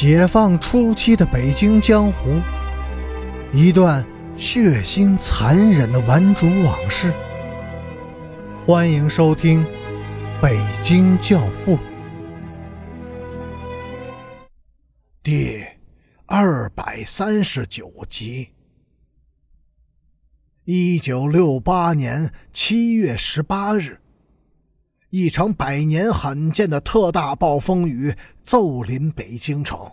解放初期的北京江湖，一段血腥残忍的顽主往事。欢迎收听《北京教父》第二百三十九集。一九六八年七月十八日。一场百年罕见的特大暴风雨骤临北京城。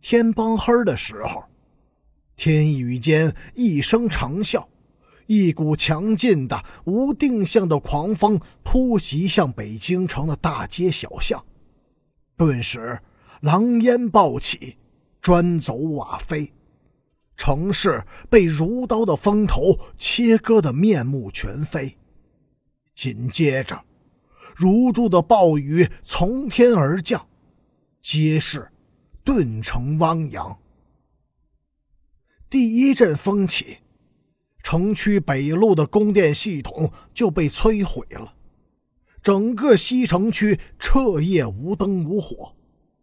天帮黑的时候，天宇间一声长啸，一股强劲的无定向的狂风突袭向北京城的大街小巷，顿时狼烟暴起，砖走瓦飞，城市被如刀的风头切割得面目全非。紧接着，如注的暴雨从天而降，街市顿成汪洋。第一阵风起，城区北路的供电系统就被摧毁了，整个西城区彻夜无灯无火，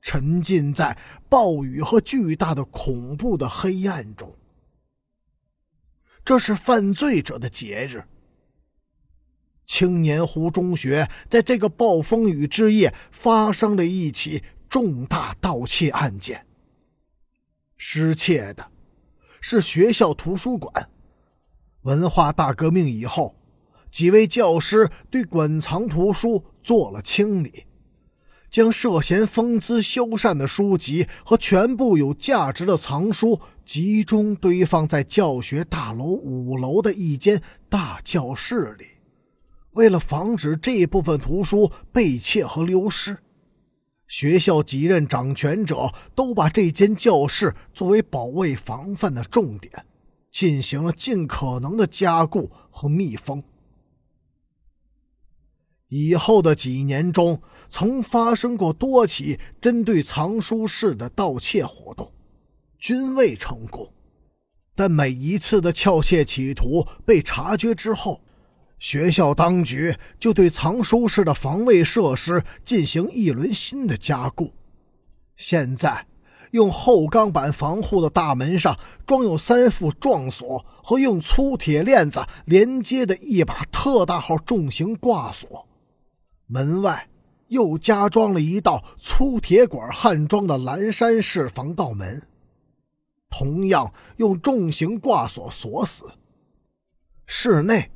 沉浸在暴雨和巨大的恐怖的黑暗中。这是犯罪者的节日。青年湖中学在这个暴风雨之夜发生了一起重大盗窃案件。失窃的是学校图书馆。文化大革命以后，几位教师对馆藏图书做了清理，将涉嫌风姿修缮的书籍和全部有价值的藏书集中堆放在教学大楼五楼的一间大教室里。为了防止这部分图书被窃和流失，学校几任掌权者都把这间教室作为保卫防范的重点，进行了尽可能的加固和密封。以后的几年中，曾发生过多起针对藏书室的盗窃活动，均未成功。但每一次的盗窃企图被察觉之后，学校当局就对藏书室的防卫设施进行一轮新的加固。现在，用厚钢板防护的大门上装有三副撞锁和用粗铁链子连接的一把特大号重型挂锁。门外又加装了一道粗铁管焊装的蓝山式防盗门，同样用重型挂锁锁死。室内。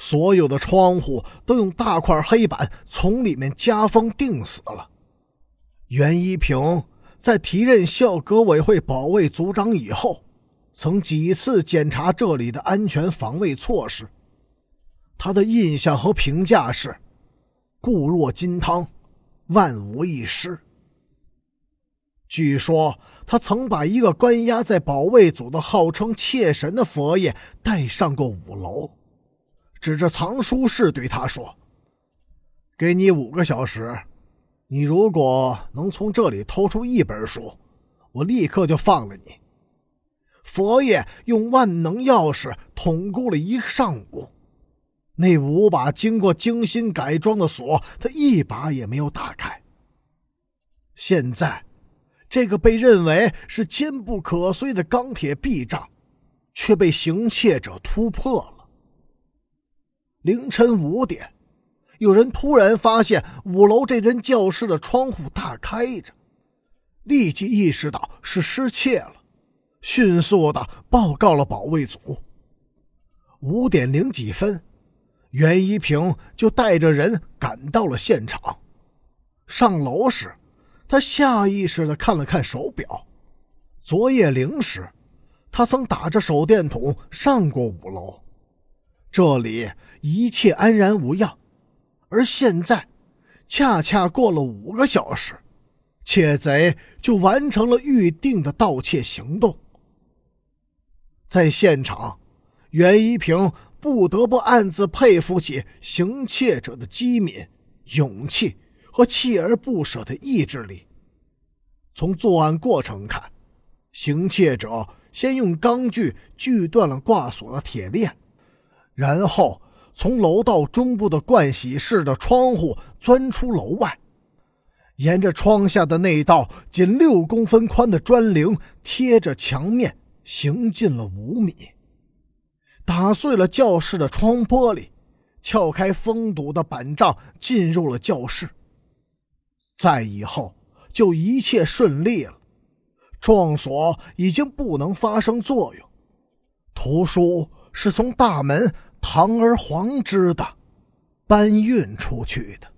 所有的窗户都用大块黑板从里面夹封钉死了。袁一平在提任校革委会保卫组长以后，曾几次检查这里的安全防卫措施。他的印象和评价是：固若金汤，万无一失。据说他曾把一个关押在保卫组的号称妾神的佛爷带上过五楼。指着藏书室对他说：“给你五个小时，你如果能从这里偷出一本书，我立刻就放了你。”佛爷用万能钥匙捅咕了一上午，那五把经过精心改装的锁，他一把也没有打开。现在，这个被认为是坚不可摧的钢铁壁障，却被行窃者突破了。凌晨五点，有人突然发现五楼这间教室的窗户大开着，立即意识到是失窃了，迅速的报告了保卫组。五点零几分，袁一平就带着人赶到了现场。上楼时，他下意识的看了看手表，昨夜零时，他曾打着手电筒上过五楼。这里一切安然无恙，而现在，恰恰过了五个小时，窃贼就完成了预定的盗窃行动。在现场，袁一平不得不暗自佩服起行窃者的机敏、勇气和锲而不舍的意志力。从作案过程看，行窃者先用钢锯锯断了挂锁的铁链。然后从楼道中部的盥洗室的窗户钻出楼外，沿着窗下的那道仅六公分宽的砖棂贴着墙面行进了五米，打碎了教室的窗玻璃，撬开封堵的板障，进入了教室。再以后就一切顺利了，撞锁已经不能发生作用，图书是从大门堂而皇之的搬运出去的。